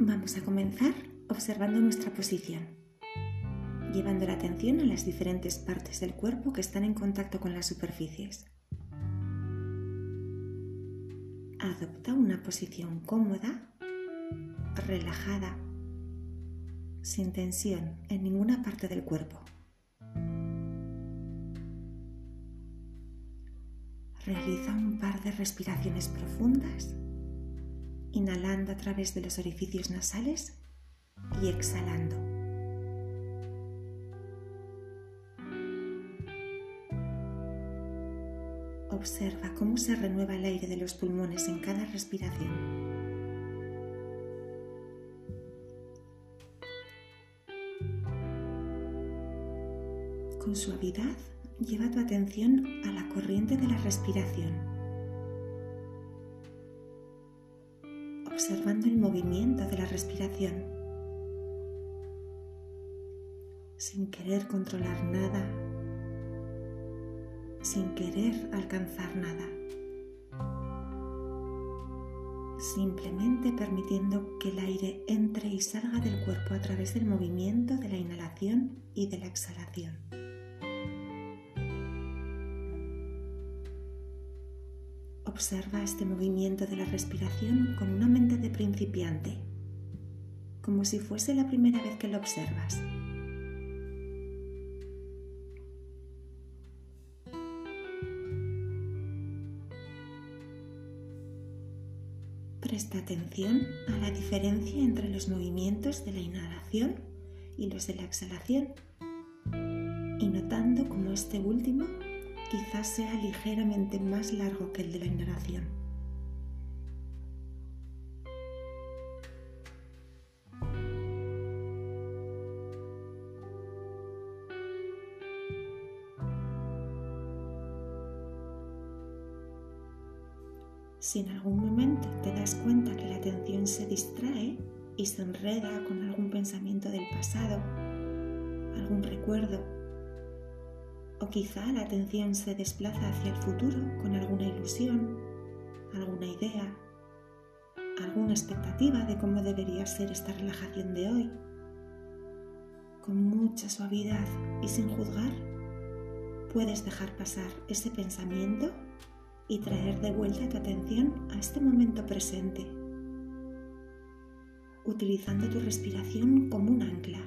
Vamos a comenzar observando nuestra posición, llevando la atención a las diferentes partes del cuerpo que están en contacto con las superficies. Adopta una posición cómoda, relajada, sin tensión en ninguna parte del cuerpo. Realiza un par de respiraciones profundas inhalando a través de los orificios nasales y exhalando. Observa cómo se renueva el aire de los pulmones en cada respiración. Con suavidad, lleva tu atención a la corriente de la respiración. Observando el movimiento de la respiración, sin querer controlar nada, sin querer alcanzar nada, simplemente permitiendo que el aire entre y salga del cuerpo a través del movimiento de la inhalación y de la exhalación. Observa este movimiento de la respiración con una mente de principiante, como si fuese la primera vez que lo observas. Presta atención a la diferencia entre los movimientos de la inhalación y los de la exhalación y notando cómo este último quizás sea ligeramente más largo que el de la inhalación. Si en algún momento te das cuenta que la atención se distrae y se enreda con algún pensamiento del pasado, algún recuerdo o quizá la atención se desplaza hacia el futuro con alguna ilusión, alguna idea, alguna expectativa de cómo debería ser esta relajación de hoy. Con mucha suavidad y sin juzgar, puedes dejar pasar ese pensamiento y traer de vuelta tu atención a este momento presente, utilizando tu respiración como un ancla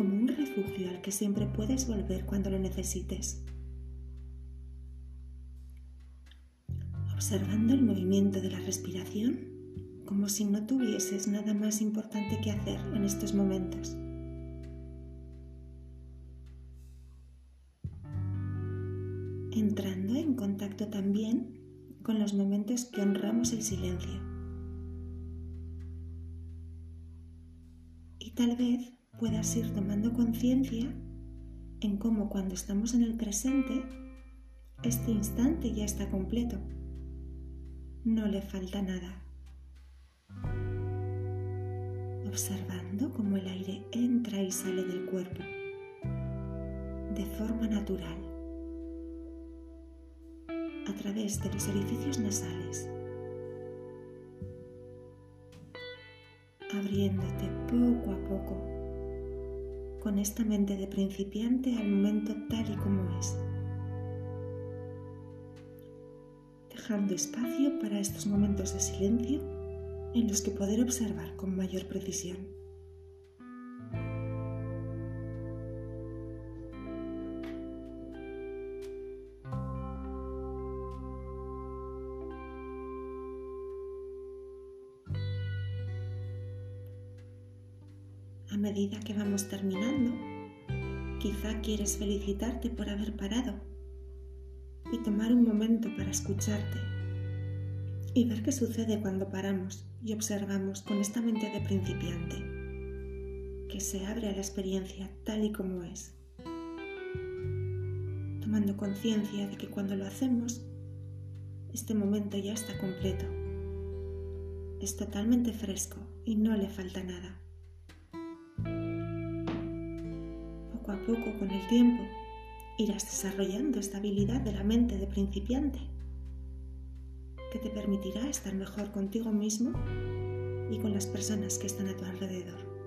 como un refugio al que siempre puedes volver cuando lo necesites. Observando el movimiento de la respiración como si no tuvieses nada más importante que hacer en estos momentos. Entrando en contacto también con los momentos que honramos el silencio. Y tal vez puedas ir tomando conciencia en cómo cuando estamos en el presente, este instante ya está completo. No le falta nada. Observando cómo el aire entra y sale del cuerpo de forma natural a través de los orificios nasales, abriéndote poco a poco con esta mente de principiante al momento tal y como es, dejando espacio para estos momentos de silencio en los que poder observar con mayor precisión. Medida que vamos terminando, quizá quieres felicitarte por haber parado y tomar un momento para escucharte y ver qué sucede cuando paramos y observamos con esta mente de principiante, que se abre a la experiencia tal y como es, tomando conciencia de que cuando lo hacemos, este momento ya está completo, es totalmente fresco y no le falta nada. A poco con el tiempo irás desarrollando esta habilidad de la mente de principiante que te permitirá estar mejor contigo mismo y con las personas que están a tu alrededor.